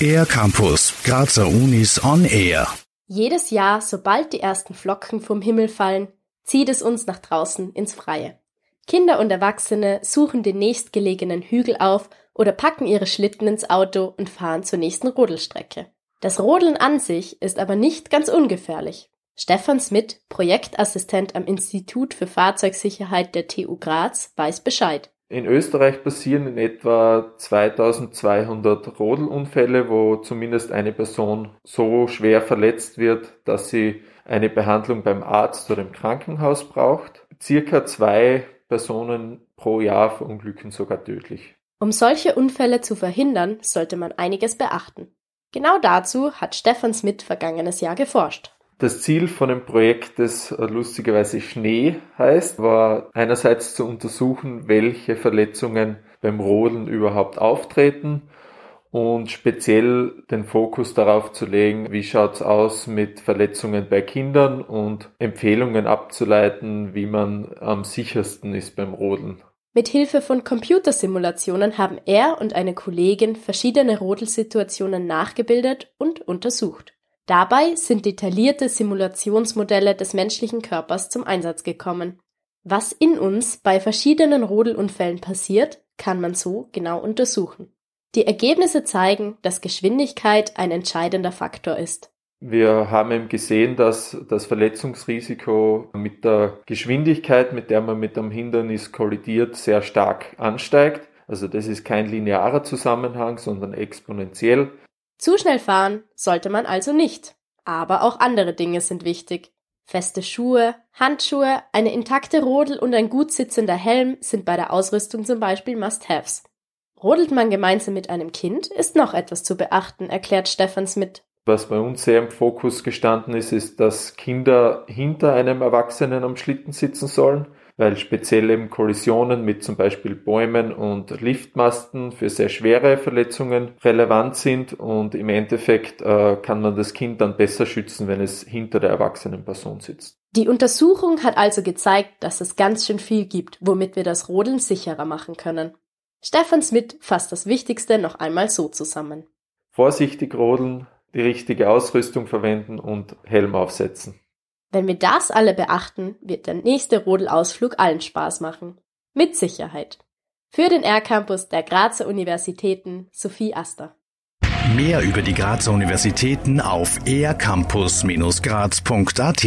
Air Campus, Grazer Unis on Air. Jedes Jahr, sobald die ersten Flocken vom Himmel fallen, zieht es uns nach draußen ins Freie. Kinder und Erwachsene suchen den nächstgelegenen Hügel auf oder packen ihre Schlitten ins Auto und fahren zur nächsten Rodelstrecke. Das Rodeln an sich ist aber nicht ganz ungefährlich. Stefan Smith, Projektassistent am Institut für Fahrzeugsicherheit der TU Graz, weiß Bescheid. In Österreich passieren in etwa 2200 Rodelunfälle, wo zumindest eine Person so schwer verletzt wird, dass sie eine Behandlung beim Arzt oder im Krankenhaus braucht. Circa zwei Personen pro Jahr verunglücken sogar tödlich. Um solche Unfälle zu verhindern, sollte man einiges beachten. Genau dazu hat Stefan Smith vergangenes Jahr geforscht. Das Ziel von dem Projekt, das lustigerweise Schnee heißt, war einerseits zu untersuchen, welche Verletzungen beim Rodeln überhaupt auftreten und speziell den Fokus darauf zu legen, wie schaut's aus mit Verletzungen bei Kindern und Empfehlungen abzuleiten, wie man am sichersten ist beim Rodeln. Mit Hilfe von Computersimulationen haben er und eine Kollegin verschiedene Rodelsituationen nachgebildet und untersucht. Dabei sind detaillierte Simulationsmodelle des menschlichen Körpers zum Einsatz gekommen. Was in uns bei verschiedenen Rodelunfällen passiert, kann man so genau untersuchen. Die Ergebnisse zeigen, dass Geschwindigkeit ein entscheidender Faktor ist. Wir haben eben gesehen, dass das Verletzungsrisiko mit der Geschwindigkeit, mit der man mit einem Hindernis kollidiert, sehr stark ansteigt. Also das ist kein linearer Zusammenhang, sondern exponentiell. Zu schnell fahren sollte man also nicht. Aber auch andere Dinge sind wichtig. Feste Schuhe, Handschuhe, eine intakte Rodel und ein gut sitzender Helm sind bei der Ausrüstung zum Beispiel Must-Haves. Rodelt man gemeinsam mit einem Kind, ist noch etwas zu beachten, erklärt Stefan Smith. Was bei uns sehr im Fokus gestanden ist, ist, dass Kinder hinter einem Erwachsenen am Schlitten sitzen sollen, weil speziell eben Kollisionen mit zum Beispiel Bäumen und Liftmasten für sehr schwere Verletzungen relevant sind und im Endeffekt äh, kann man das Kind dann besser schützen, wenn es hinter der erwachsenen Person sitzt. Die Untersuchung hat also gezeigt, dass es ganz schön viel gibt, womit wir das Rodeln sicherer machen können. Stefan Smith fasst das Wichtigste noch einmal so zusammen. Vorsichtig rodeln, die richtige Ausrüstung verwenden und Helm aufsetzen. Wenn wir das alle beachten, wird der nächste Rodelausflug allen Spaß machen. Mit Sicherheit. Für den R-Campus der Grazer Universitäten Sophie Aster. Mehr über die Grazer Universitäten auf ercampus-graz.at